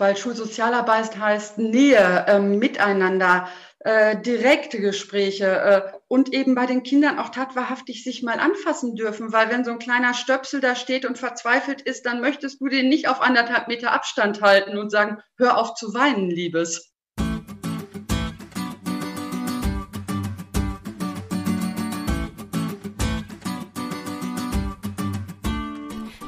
weil Schulsozialarbeit heißt Nähe, äh, Miteinander, äh, direkte Gespräche äh, und eben bei den Kindern auch tatwahrhaftig sich mal anfassen dürfen, weil wenn so ein kleiner Stöpsel da steht und verzweifelt ist, dann möchtest du den nicht auf anderthalb Meter Abstand halten und sagen, hör auf zu weinen, Liebes.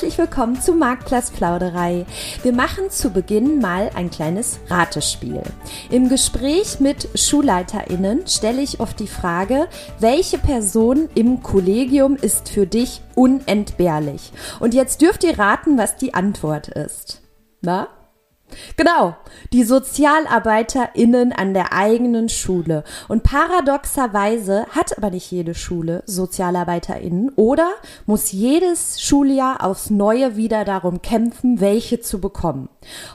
Herzlich willkommen zu Marktplatz Plauderei. Wir machen zu Beginn mal ein kleines Ratespiel. Im Gespräch mit SchulleiterInnen stelle ich oft die Frage, welche Person im Kollegium ist für dich unentbehrlich? Und jetzt dürft ihr raten, was die Antwort ist. Na? Genau, die SozialarbeiterInnen an der eigenen Schule. Und paradoxerweise hat aber nicht jede Schule SozialarbeiterInnen oder muss jedes Schuljahr aufs Neue wieder darum kämpfen, welche zu bekommen.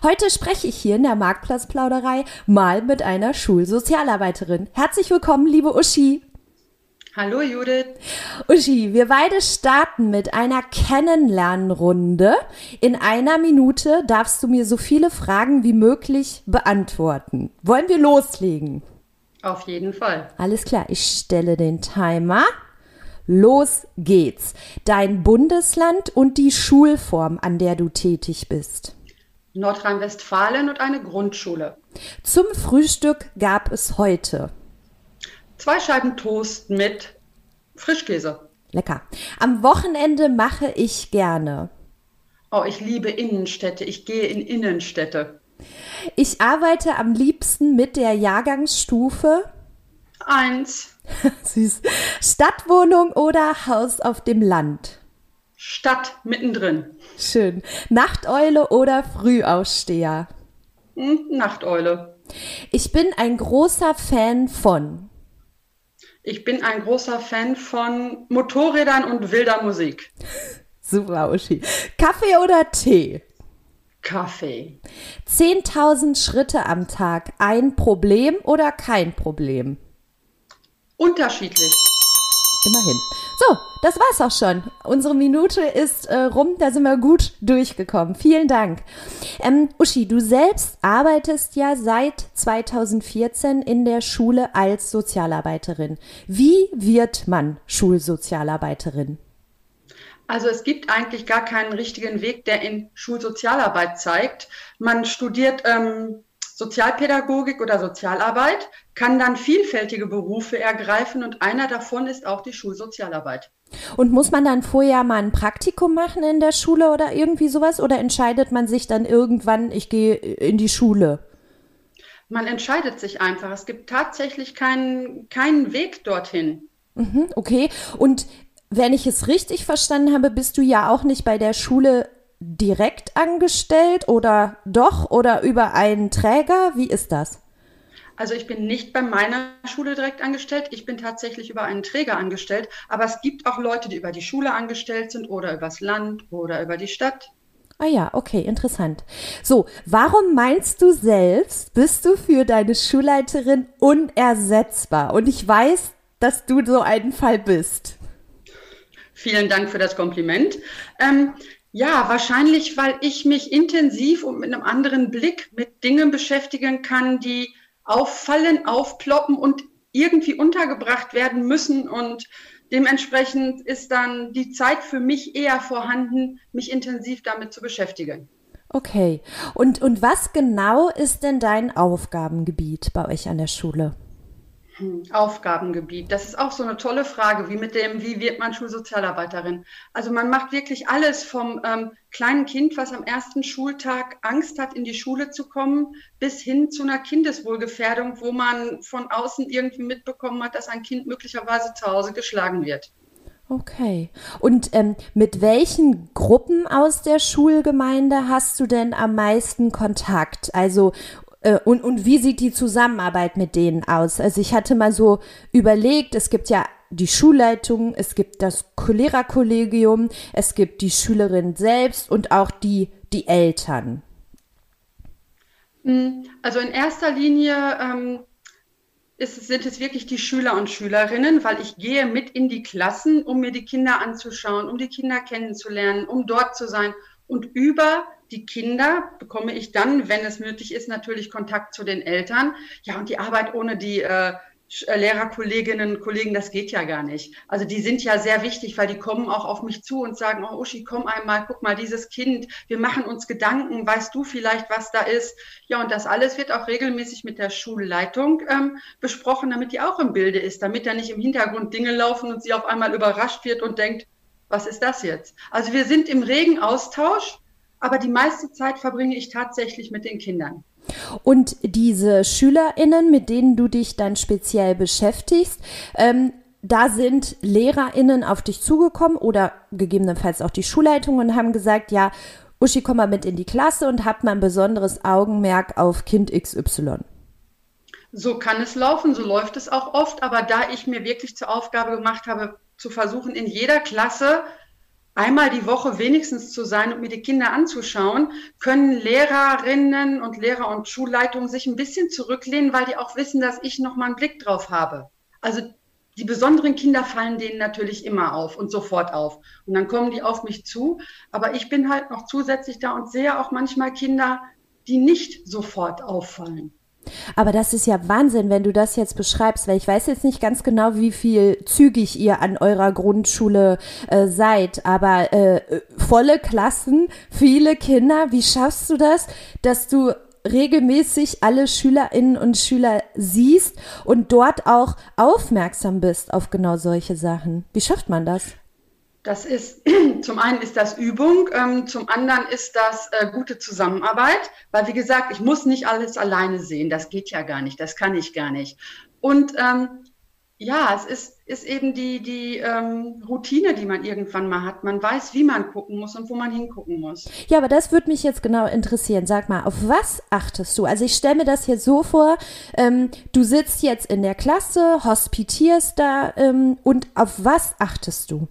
Heute spreche ich hier in der Marktplatzplauderei mal mit einer Schulsozialarbeiterin. Herzlich willkommen, liebe Uschi. Hallo Judith. Uschi, wir beide starten mit einer Kennenlernrunde. In einer Minute darfst du mir so viele Fragen wie möglich beantworten. Wollen wir loslegen? Auf jeden Fall. Alles klar, ich stelle den Timer. Los geht's. Dein Bundesland und die Schulform, an der du tätig bist. Nordrhein-Westfalen und eine Grundschule. Zum Frühstück gab es heute Zwei Scheiben Toast mit Frischkäse. Lecker. Am Wochenende mache ich gerne. Oh, ich liebe Innenstädte. Ich gehe in Innenstädte. Ich arbeite am liebsten mit der Jahrgangsstufe. Eins. Süß. Stadtwohnung oder Haus auf dem Land? Stadt mittendrin. Schön. Nachteule oder Frühaussteher? Hm, Nachteule. Ich bin ein großer Fan von. Ich bin ein großer Fan von Motorrädern und wilder Musik. Super, Uschi. Kaffee oder Tee? Kaffee. 10.000 Schritte am Tag. Ein Problem oder kein Problem? Unterschiedlich. Immerhin. So, das war's auch schon. Unsere Minute ist äh, rum, da sind wir gut durchgekommen. Vielen Dank. Ähm, Uschi, du selbst arbeitest ja seit 2014 in der Schule als Sozialarbeiterin. Wie wird man Schulsozialarbeiterin? Also es gibt eigentlich gar keinen richtigen Weg, der in Schulsozialarbeit zeigt. Man studiert ähm, Sozialpädagogik oder Sozialarbeit, kann dann vielfältige Berufe ergreifen und einer davon ist auch die Schulsozialarbeit. Und muss man dann vorher mal ein Praktikum machen in der Schule oder irgendwie sowas oder entscheidet man sich dann irgendwann, ich gehe in die Schule? Man entscheidet sich einfach. Es gibt tatsächlich keinen, keinen Weg dorthin. Mhm, okay. Und wenn ich es richtig verstanden habe, bist du ja auch nicht bei der Schule direkt angestellt oder doch oder über einen Träger? Wie ist das? Also ich bin nicht bei meiner Schule direkt angestellt, ich bin tatsächlich über einen Träger angestellt, aber es gibt auch Leute, die über die Schule angestellt sind oder übers Land oder über die Stadt. Ah ja, okay, interessant. So, warum meinst du selbst, bist du für deine Schulleiterin unersetzbar? Und ich weiß, dass du so ein Fall bist. Vielen Dank für das Kompliment. Ähm, ja, wahrscheinlich, weil ich mich intensiv und mit einem anderen Blick mit Dingen beschäftigen kann, die auffallen, aufploppen und irgendwie untergebracht werden müssen. Und dementsprechend ist dann die Zeit für mich eher vorhanden, mich intensiv damit zu beschäftigen. Okay. Und, und was genau ist denn dein Aufgabengebiet bei euch an der Schule? Aufgabengebiet. Das ist auch so eine tolle Frage, wie mit dem, wie wird man Schulsozialarbeiterin? Also man macht wirklich alles vom ähm, kleinen Kind, was am ersten Schultag Angst hat, in die Schule zu kommen, bis hin zu einer Kindeswohlgefährdung, wo man von außen irgendwie mitbekommen hat, dass ein Kind möglicherweise zu Hause geschlagen wird. Okay. Und ähm, mit welchen Gruppen aus der Schulgemeinde hast du denn am meisten Kontakt? Also und, und wie sieht die Zusammenarbeit mit denen aus? Also ich hatte mal so überlegt, es gibt ja die Schulleitung, es gibt das Lehrerkollegium, es gibt die Schülerin selbst und auch die, die Eltern. Hm, also in erster Linie ähm, ist, sind es wirklich die Schüler und Schülerinnen, weil ich gehe mit in die Klassen, um mir die Kinder anzuschauen, um die Kinder kennenzulernen, um dort zu sein. Und über die Kinder bekomme ich dann, wenn es nötig ist, natürlich Kontakt zu den Eltern. Ja, und die Arbeit ohne die äh, äh, Lehrerkolleginnen und Kollegen, das geht ja gar nicht. Also die sind ja sehr wichtig, weil die kommen auch auf mich zu und sagen, oh Uschi, komm einmal, guck mal, dieses Kind, wir machen uns Gedanken, weißt du vielleicht, was da ist? Ja, und das alles wird auch regelmäßig mit der Schulleitung ähm, besprochen, damit die auch im Bilde ist, damit da nicht im Hintergrund Dinge laufen und sie auf einmal überrascht wird und denkt, was ist das jetzt? Also wir sind im regen Austausch, aber die meiste Zeit verbringe ich tatsächlich mit den Kindern. Und diese SchülerInnen, mit denen du dich dann speziell beschäftigst, ähm, da sind LehrerInnen auf dich zugekommen oder gegebenenfalls auch die Schulleitung und haben gesagt, ja, Uschi, komm mal mit in die Klasse und hab mal ein besonderes Augenmerk auf Kind XY. So kann es laufen, so läuft es auch oft, aber da ich mir wirklich zur Aufgabe gemacht habe, zu versuchen, in jeder Klasse einmal die Woche wenigstens zu sein und mir die Kinder anzuschauen, können Lehrerinnen und Lehrer und Schulleitungen sich ein bisschen zurücklehnen, weil die auch wissen, dass ich noch mal einen Blick drauf habe. Also die besonderen Kinder fallen denen natürlich immer auf und sofort auf. Und dann kommen die auf mich zu. Aber ich bin halt noch zusätzlich da und sehe auch manchmal Kinder, die nicht sofort auffallen. Aber das ist ja Wahnsinn, wenn du das jetzt beschreibst, weil ich weiß jetzt nicht ganz genau, wie viel zügig ihr an eurer Grundschule äh, seid, aber äh, volle Klassen, viele Kinder, wie schaffst du das, dass du regelmäßig alle Schülerinnen und Schüler siehst und dort auch aufmerksam bist auf genau solche Sachen? Wie schafft man das? Das ist, zum einen ist das Übung, ähm, zum anderen ist das äh, gute Zusammenarbeit, weil wie gesagt, ich muss nicht alles alleine sehen, das geht ja gar nicht, das kann ich gar nicht. Und ähm, ja, es ist, ist eben die, die ähm, Routine, die man irgendwann mal hat. Man weiß, wie man gucken muss und wo man hingucken muss. Ja, aber das würde mich jetzt genau interessieren. Sag mal, auf was achtest du? Also ich stelle mir das jetzt so vor, ähm, du sitzt jetzt in der Klasse, hospitierst da ähm, und auf was achtest du?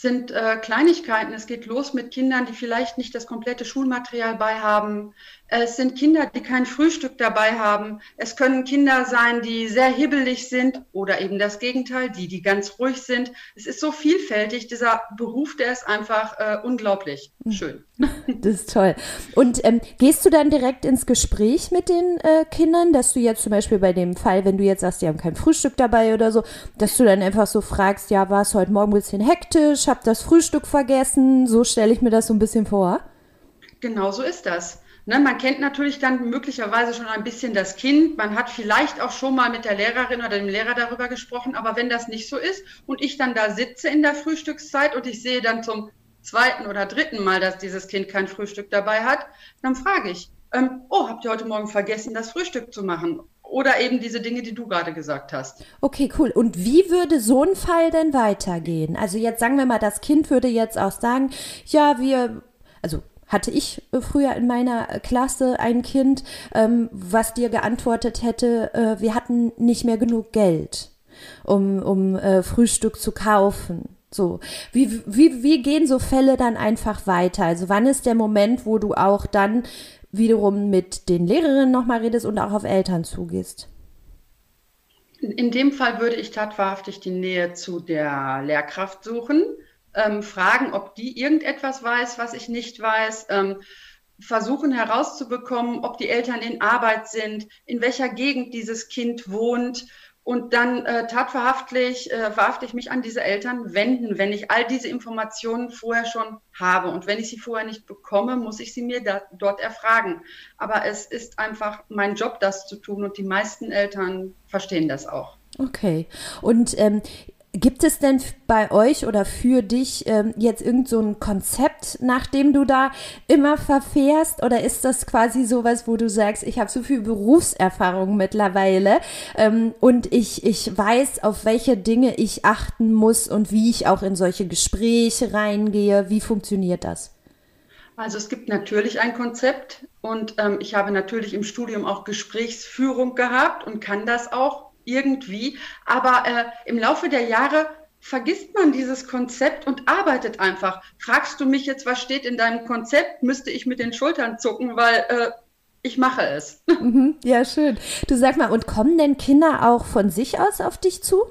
Sind äh, Kleinigkeiten. Es geht los mit Kindern, die vielleicht nicht das komplette Schulmaterial bei haben. Es sind Kinder, die kein Frühstück dabei haben. Es können Kinder sein, die sehr hibbelig sind oder eben das Gegenteil, die, die ganz ruhig sind. Es ist so vielfältig. Dieser Beruf, der ist einfach äh, unglaublich hm. schön. Das ist toll. Und ähm, gehst du dann direkt ins Gespräch mit den äh, Kindern, dass du jetzt zum Beispiel bei dem Fall, wenn du jetzt sagst, die haben kein Frühstück dabei oder so, dass du dann einfach so fragst, ja, war es heute Morgen ein bisschen hektisch, hab das Frühstück vergessen? So stelle ich mir das so ein bisschen vor. Genau so ist das. Ne, man kennt natürlich dann möglicherweise schon ein bisschen das Kind. Man hat vielleicht auch schon mal mit der Lehrerin oder dem Lehrer darüber gesprochen. Aber wenn das nicht so ist und ich dann da sitze in der Frühstückszeit und ich sehe dann zum zweiten oder dritten Mal, dass dieses Kind kein Frühstück dabei hat, dann frage ich, ähm, oh, habt ihr heute Morgen vergessen, das Frühstück zu machen? Oder eben diese Dinge, die du gerade gesagt hast. Okay, cool. Und wie würde so ein Fall denn weitergehen? Also jetzt sagen wir mal, das Kind würde jetzt auch sagen, ja, wir, also hatte ich äh, früher in meiner Klasse ein Kind, ähm, was dir geantwortet hätte, äh, wir hatten nicht mehr genug Geld, um, um äh, Frühstück zu kaufen. So, wie, wie, wie gehen so Fälle dann einfach weiter? Also wann ist der Moment, wo du auch dann wiederum mit den Lehrerinnen nochmal redest und auch auf Eltern zugehst? In dem Fall würde ich tatsächlich die Nähe zu der Lehrkraft suchen ähm, fragen, ob die irgendetwas weiß, was ich nicht weiß. Ähm, versuchen herauszubekommen, ob die Eltern in Arbeit sind, in welcher Gegend dieses Kind wohnt und dann äh, tatverhaftlich, äh, verhafte mich an diese Eltern wenden, wenn ich all diese Informationen vorher schon habe. Und wenn ich sie vorher nicht bekomme, muss ich sie mir da, dort erfragen. Aber es ist einfach mein Job, das zu tun und die meisten Eltern verstehen das auch. Okay. Und ähm, Gibt es denn bei euch oder für dich ähm, jetzt irgend so ein Konzept, nach dem du da immer verfährst? Oder ist das quasi sowas, wo du sagst, ich habe so viel Berufserfahrung mittlerweile ähm, und ich, ich weiß, auf welche Dinge ich achten muss und wie ich auch in solche Gespräche reingehe? Wie funktioniert das? Also es gibt natürlich ein Konzept und ähm, ich habe natürlich im Studium auch Gesprächsführung gehabt und kann das auch irgendwie. Aber äh, im Laufe der Jahre vergisst man dieses Konzept und arbeitet einfach. Fragst du mich jetzt, was steht in deinem Konzept, müsste ich mit den Schultern zucken, weil äh, ich mache es. Mhm, ja, schön. Du sag mal, und kommen denn Kinder auch von sich aus auf dich zu?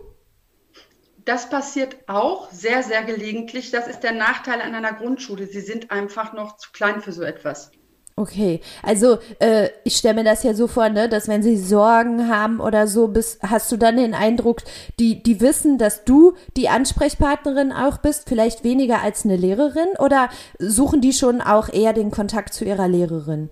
Das passiert auch sehr, sehr gelegentlich. Das ist der Nachteil an einer Grundschule. Sie sind einfach noch zu klein für so etwas. Okay, also äh, ich stelle mir das ja so vor, ne, dass wenn sie Sorgen haben oder so, bist, hast du dann den Eindruck, die, die wissen, dass du die Ansprechpartnerin auch bist, vielleicht weniger als eine Lehrerin oder suchen die schon auch eher den Kontakt zu ihrer Lehrerin?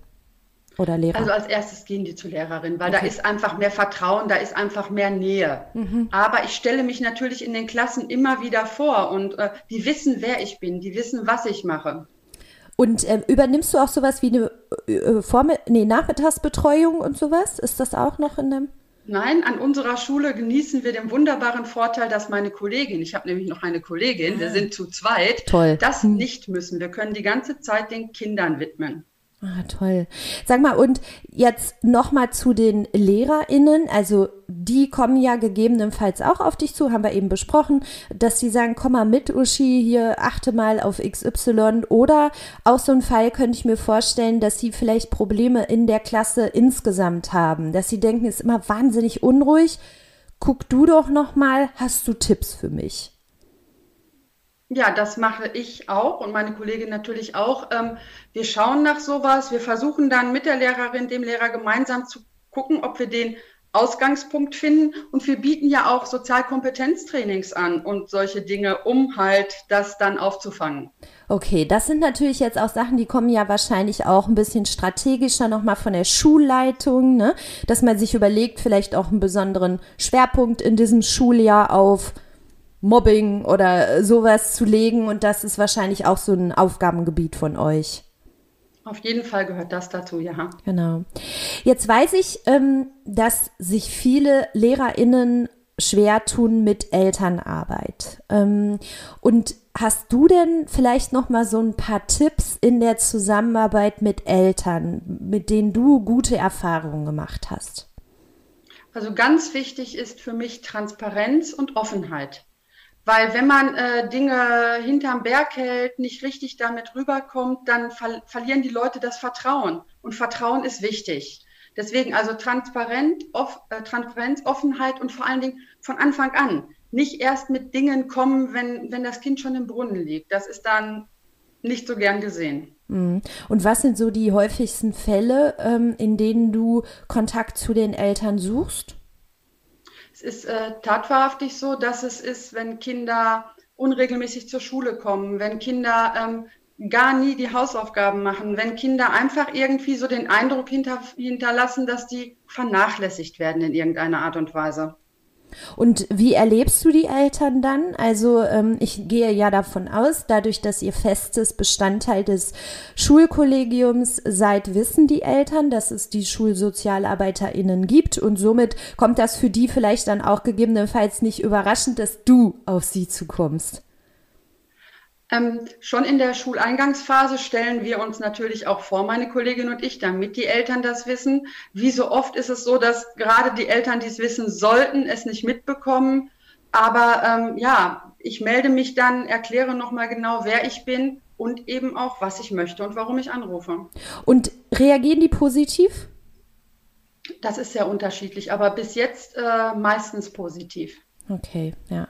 Oder Lehrer? Also als erstes gehen die zur Lehrerin, weil okay. da ist einfach mehr Vertrauen, da ist einfach mehr Nähe. Mhm. Aber ich stelle mich natürlich in den Klassen immer wieder vor und äh, die wissen, wer ich bin, die wissen, was ich mache. Und äh, übernimmst du auch sowas wie eine äh, äh, Vormitt nee, Nachmittagsbetreuung und sowas? Ist das auch noch in dem? Nein, an unserer Schule genießen wir den wunderbaren Vorteil, dass meine Kollegin, ich habe nämlich noch eine Kollegin, wir ah. sind zu zweit, Toll. das hm. nicht müssen. Wir können die ganze Zeit den Kindern widmen. Ah, toll. Sag mal, und jetzt nochmal zu den LehrerInnen. Also, die kommen ja gegebenenfalls auch auf dich zu, haben wir eben besprochen, dass sie sagen, komm mal mit, Uschi, hier achte mal auf XY. Oder auch so ein Fall könnte ich mir vorstellen, dass sie vielleicht Probleme in der Klasse insgesamt haben. Dass sie denken, es ist immer wahnsinnig unruhig. Guck du doch nochmal, hast du Tipps für mich? Ja, das mache ich auch und meine Kollegin natürlich auch. Ähm, wir schauen nach sowas. Wir versuchen dann mit der Lehrerin, dem Lehrer gemeinsam zu gucken, ob wir den Ausgangspunkt finden. Und wir bieten ja auch Sozialkompetenztrainings an und solche Dinge, um halt das dann aufzufangen. Okay, das sind natürlich jetzt auch Sachen, die kommen ja wahrscheinlich auch ein bisschen strategischer nochmal von der Schulleitung, ne? dass man sich überlegt, vielleicht auch einen besonderen Schwerpunkt in diesem Schuljahr auf Mobbing oder sowas zu legen. Und das ist wahrscheinlich auch so ein Aufgabengebiet von euch. Auf jeden Fall gehört das dazu, ja. Genau. Jetzt weiß ich, ähm, dass sich viele LehrerInnen schwer tun mit Elternarbeit. Ähm, und hast du denn vielleicht noch mal so ein paar Tipps in der Zusammenarbeit mit Eltern, mit denen du gute Erfahrungen gemacht hast? Also ganz wichtig ist für mich Transparenz und Offenheit. Weil wenn man äh, Dinge hinterm Berg hält, nicht richtig damit rüberkommt, dann ver verlieren die Leute das Vertrauen. Und Vertrauen ist wichtig. Deswegen also Transparent, off, äh, Transparenz, Offenheit und vor allen Dingen von Anfang an. Nicht erst mit Dingen kommen, wenn, wenn das Kind schon im Brunnen liegt. Das ist dann nicht so gern gesehen. Mhm. Und was sind so die häufigsten Fälle, ähm, in denen du Kontakt zu den Eltern suchst? Ist äh, tatwahrhaftig so, dass es ist, wenn Kinder unregelmäßig zur Schule kommen, wenn Kinder ähm, gar nie die Hausaufgaben machen, wenn Kinder einfach irgendwie so den Eindruck hinter, hinterlassen, dass die vernachlässigt werden in irgendeiner Art und Weise. Und wie erlebst du die Eltern dann? Also ähm, ich gehe ja davon aus, dadurch, dass ihr festes Bestandteil des Schulkollegiums seid, wissen die Eltern, dass es die Schulsozialarbeiterinnen gibt und somit kommt das für die vielleicht dann auch gegebenenfalls nicht überraschend, dass du auf sie zukommst. Ähm, schon in der Schuleingangsphase stellen wir uns natürlich auch vor, meine Kollegin und ich, damit die Eltern das wissen. Wie so oft ist es so, dass gerade die Eltern, die es wissen sollten, es nicht mitbekommen. Aber ähm, ja, ich melde mich dann, erkläre nochmal genau, wer ich bin und eben auch, was ich möchte und warum ich anrufe. Und reagieren die positiv? Das ist sehr unterschiedlich, aber bis jetzt äh, meistens positiv. Okay, ja.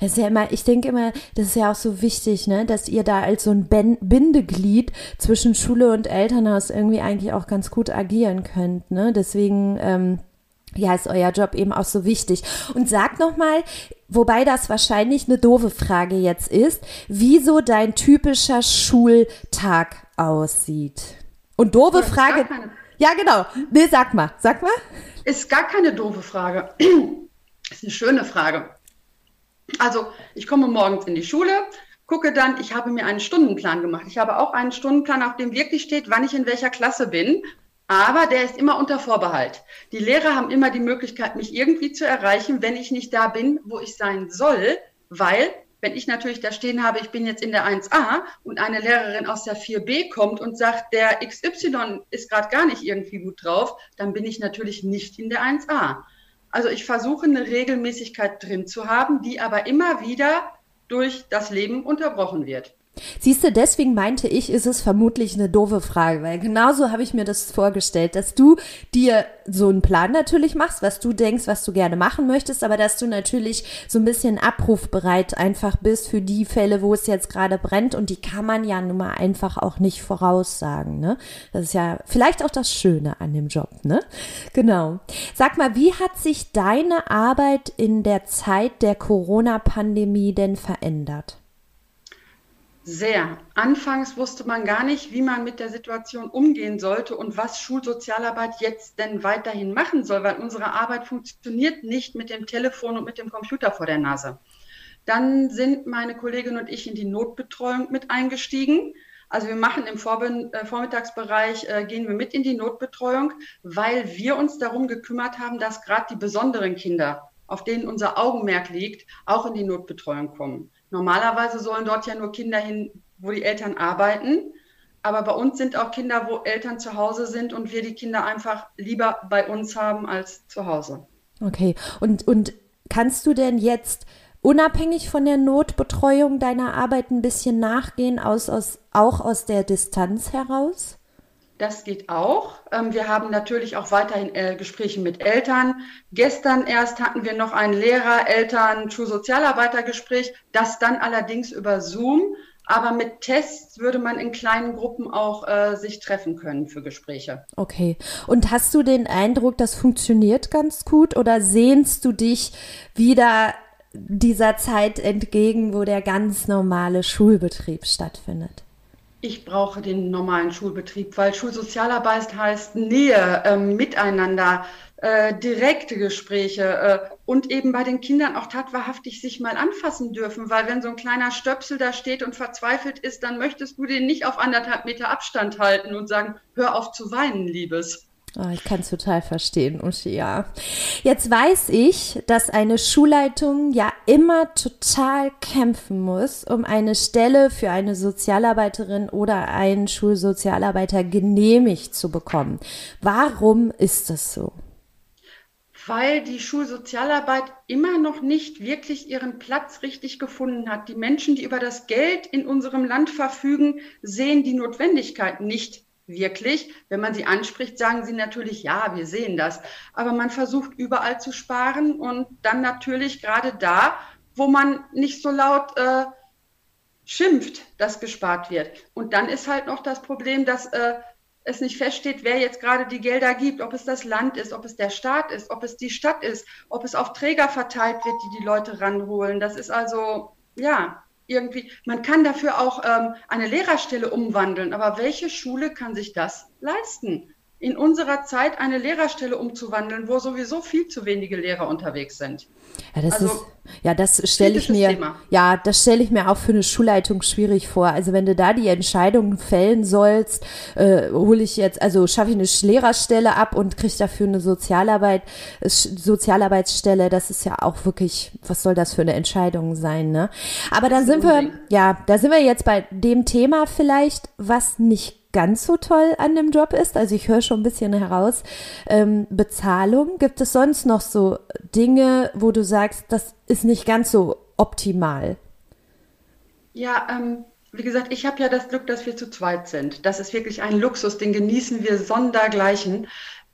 Das ist ja immer, ich denke immer, das ist ja auch so wichtig, ne, dass ihr da als so ein ben Bindeglied zwischen Schule und Elternhaus irgendwie eigentlich auch ganz gut agieren könnt, ne? Deswegen, ähm, ja, ist euer Job eben auch so wichtig. Und sag nochmal, wobei das wahrscheinlich eine doofe Frage jetzt ist, wieso dein typischer Schultag aussieht. Und doofe Frage. Ja, genau. Nee, sag mal, sag mal. Ist gar keine doofe Frage. Das ist eine schöne Frage. Also ich komme morgens in die Schule, gucke dann, ich habe mir einen Stundenplan gemacht. Ich habe auch einen Stundenplan, auf dem wirklich steht, wann ich in welcher Klasse bin. Aber der ist immer unter Vorbehalt. Die Lehrer haben immer die Möglichkeit, mich irgendwie zu erreichen, wenn ich nicht da bin, wo ich sein soll, weil wenn ich natürlich da stehen habe, ich bin jetzt in der 1a und eine Lehrerin aus der 4b kommt und sagt, der XY ist gerade gar nicht irgendwie gut drauf, dann bin ich natürlich nicht in der 1a. Also ich versuche eine Regelmäßigkeit drin zu haben, die aber immer wieder durch das Leben unterbrochen wird. Siehst du, deswegen meinte ich, ist es vermutlich eine doofe Frage, weil genauso habe ich mir das vorgestellt, dass du dir so einen Plan natürlich machst, was du denkst, was du gerne machen möchtest, aber dass du natürlich so ein bisschen abrufbereit einfach bist für die Fälle, wo es jetzt gerade brennt und die kann man ja nun mal einfach auch nicht voraussagen, ne? Das ist ja vielleicht auch das Schöne an dem Job, ne? Genau. Sag mal, wie hat sich deine Arbeit in der Zeit der Corona-Pandemie denn verändert? Sehr. Anfangs wusste man gar nicht, wie man mit der Situation umgehen sollte und was Schulsozialarbeit jetzt denn weiterhin machen soll, weil unsere Arbeit funktioniert nicht mit dem Telefon und mit dem Computer vor der Nase. Dann sind meine Kollegin und ich in die Notbetreuung mit eingestiegen. Also wir machen im äh, Vormittagsbereich, äh, gehen wir mit in die Notbetreuung, weil wir uns darum gekümmert haben, dass gerade die besonderen Kinder, auf denen unser Augenmerk liegt, auch in die Notbetreuung kommen. Normalerweise sollen dort ja nur Kinder hin, wo die Eltern arbeiten. Aber bei uns sind auch Kinder, wo Eltern zu Hause sind und wir die Kinder einfach lieber bei uns haben als zu Hause. Okay. Und, und kannst du denn jetzt unabhängig von der Notbetreuung deiner Arbeit ein bisschen nachgehen, aus, aus, auch aus der Distanz heraus? Das geht auch. Ähm, wir haben natürlich auch weiterhin äh, Gespräche mit Eltern. Gestern erst hatten wir noch ein Lehrer, Eltern, Schulsozialarbeitergespräch, das dann allerdings über Zoom. Aber mit Tests würde man in kleinen Gruppen auch äh, sich treffen können für Gespräche. Okay. Und hast du den Eindruck, das funktioniert ganz gut oder sehnst du dich wieder dieser Zeit entgegen, wo der ganz normale Schulbetrieb stattfindet? Ich brauche den normalen Schulbetrieb, weil Schulsozialarbeit heißt Nähe, äh, Miteinander, äh, direkte Gespräche äh, und eben bei den Kindern auch tatwahrhaftig sich mal anfassen dürfen, weil wenn so ein kleiner Stöpsel da steht und verzweifelt ist, dann möchtest du den nicht auf anderthalb Meter Abstand halten und sagen, hör auf zu weinen, Liebes. Oh, ich kann es total verstehen, Uschi, ja. Jetzt weiß ich, dass eine Schulleitung ja immer total kämpfen muss, um eine Stelle für eine Sozialarbeiterin oder einen Schulsozialarbeiter genehmigt zu bekommen. Warum ist das so? Weil die Schulsozialarbeit immer noch nicht wirklich ihren Platz richtig gefunden hat. Die Menschen, die über das Geld in unserem Land verfügen, sehen die Notwendigkeit nicht wirklich. Wenn man sie anspricht, sagen sie natürlich, ja, wir sehen das. Aber man versucht überall zu sparen und dann natürlich gerade da, wo man nicht so laut äh, schimpft, dass gespart wird. Und dann ist halt noch das Problem, dass äh, es nicht feststeht, wer jetzt gerade die Gelder gibt, ob es das Land ist, ob es der Staat ist, ob es die Stadt ist, ob es auf Träger verteilt wird, die die Leute ranholen. Das ist also, ja, irgendwie, man kann dafür auch ähm, eine Lehrerstelle umwandeln, aber welche Schule kann sich das leisten? In unserer Zeit eine Lehrerstelle umzuwandeln, wo sowieso viel zu wenige Lehrer unterwegs sind. Ja, das also, ist, ja, das stelle ich mir, Thema. ja, das stelle ich mir auch für eine Schulleitung schwierig vor. Also wenn du da die Entscheidung fällen sollst, äh, hole ich jetzt, also schaffe ich eine Lehrerstelle ab und kriege dafür eine Sozialarbeit, äh, Sozialarbeitsstelle. Das ist ja auch wirklich, was soll das für eine Entscheidung sein, ne? Aber da sind wir, ja, da sind wir jetzt bei dem Thema vielleicht, was nicht ganz so toll an dem Job ist. Also ich höre schon ein bisschen heraus. Ähm, Bezahlung. Gibt es sonst noch so Dinge, wo du sagst, das ist nicht ganz so optimal? Ja, ähm, wie gesagt, ich habe ja das Glück, dass wir zu zweit sind. Das ist wirklich ein Luxus, den genießen wir sondergleichen.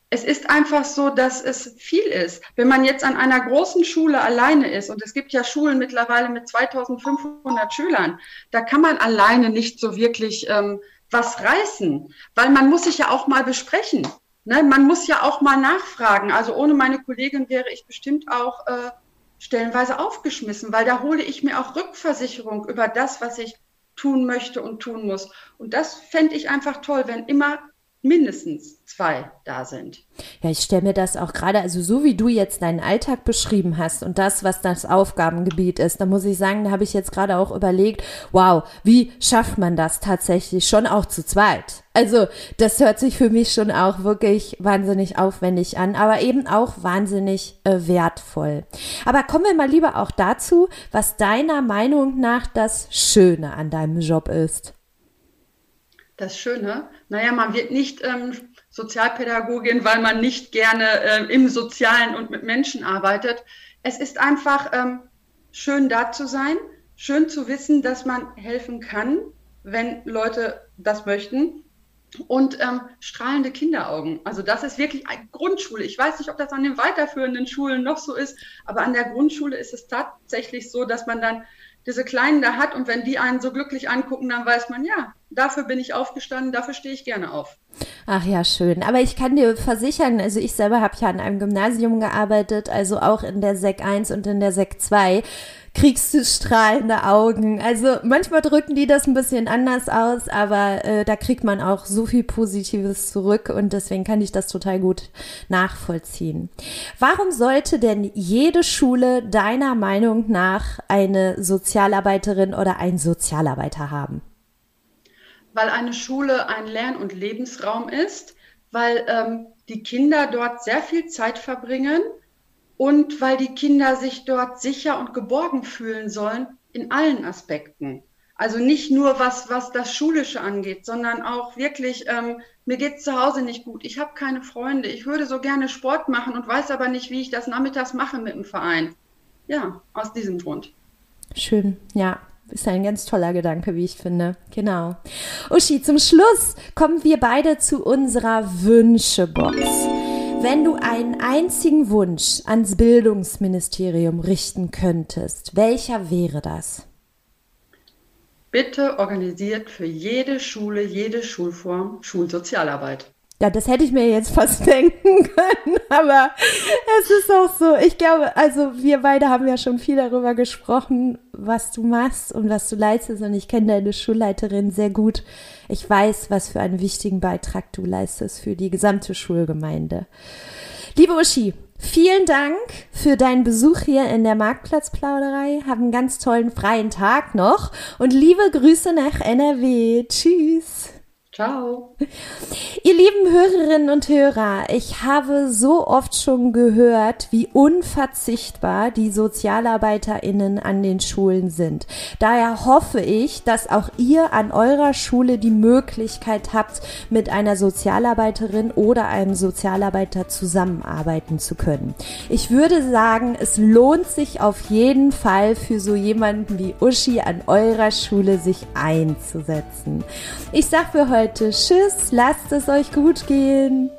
Es ist einfach so, dass es viel ist. Wenn man jetzt an einer großen Schule alleine ist, und es gibt ja Schulen mittlerweile mit 2500 Schülern, da kann man alleine nicht so wirklich ähm, was reißen, weil man muss sich ja auch mal besprechen. Ne? Man muss ja auch mal nachfragen. Also ohne meine Kollegin wäre ich bestimmt auch äh, stellenweise aufgeschmissen, weil da hole ich mir auch Rückversicherung über das, was ich tun möchte und tun muss. Und das fände ich einfach toll, wenn immer mindestens zwei da sind. Ja, ich stelle mir das auch gerade, also so wie du jetzt deinen Alltag beschrieben hast und das, was das Aufgabengebiet ist, da muss ich sagen, da habe ich jetzt gerade auch überlegt, wow, wie schafft man das tatsächlich schon auch zu zweit? Also das hört sich für mich schon auch wirklich wahnsinnig aufwendig an, aber eben auch wahnsinnig äh, wertvoll. Aber kommen wir mal lieber auch dazu, was deiner Meinung nach das Schöne an deinem Job ist. Das Schöne, naja, man wird nicht ähm, Sozialpädagogin, weil man nicht gerne äh, im Sozialen und mit Menschen arbeitet. Es ist einfach ähm, schön da zu sein, schön zu wissen, dass man helfen kann, wenn Leute das möchten. Und ähm, strahlende Kinderaugen. Also das ist wirklich eine Grundschule. Ich weiß nicht, ob das an den weiterführenden Schulen noch so ist, aber an der Grundschule ist es tatsächlich so, dass man dann diese Kleinen da hat und wenn die einen so glücklich angucken, dann weiß man, ja, dafür bin ich aufgestanden, dafür stehe ich gerne auf. Ach ja, schön. Aber ich kann dir versichern, also ich selber habe ja an einem Gymnasium gearbeitet, also auch in der Sek 1 und in der Sek 2 kriegst du strahlende Augen. Also manchmal drücken die das ein bisschen anders aus, aber äh, da kriegt man auch so viel Positives zurück und deswegen kann ich das total gut nachvollziehen. Warum sollte denn jede Schule deiner Meinung nach eine Sozialarbeiterin oder einen Sozialarbeiter haben? Weil eine Schule ein Lern- und Lebensraum ist, weil ähm, die Kinder dort sehr viel Zeit verbringen und weil die Kinder sich dort sicher und geborgen fühlen sollen in allen Aspekten. Also nicht nur was, was das Schulische angeht, sondern auch wirklich, ähm, mir geht es zu Hause nicht gut, ich habe keine Freunde, ich würde so gerne Sport machen und weiß aber nicht, wie ich das nachmittags mache mit dem Verein. Ja, aus diesem Grund. Schön, ja. Ist ein ganz toller Gedanke, wie ich finde. Genau. Uschi, zum Schluss kommen wir beide zu unserer Wünschebox. Wenn du einen einzigen Wunsch ans Bildungsministerium richten könntest, welcher wäre das? Bitte organisiert für jede Schule, jede Schulform Schulsozialarbeit. Ja, das hätte ich mir jetzt fast denken können, aber es ist auch so. Ich glaube, also wir beide haben ja schon viel darüber gesprochen, was du machst und was du leistest und ich kenne deine Schulleiterin sehr gut. Ich weiß, was für einen wichtigen Beitrag du leistest für die gesamte Schulgemeinde. Liebe Uschi, vielen Dank für deinen Besuch hier in der Marktplatzplauderei. Hab einen ganz tollen freien Tag noch und liebe Grüße nach NRW. Tschüss. Ciao. Ihr lieben Hörerinnen und Hörer, ich habe so oft schon gehört, wie unverzichtbar die Sozialarbeiterinnen an den Schulen sind. Daher hoffe ich, dass auch ihr an eurer Schule die Möglichkeit habt, mit einer Sozialarbeiterin oder einem Sozialarbeiter zusammenarbeiten zu können. Ich würde sagen, es lohnt sich auf jeden Fall für so jemanden wie Uschi an eurer Schule sich einzusetzen. Ich sag für heute heute Tschüss, lasst es euch gut gehen.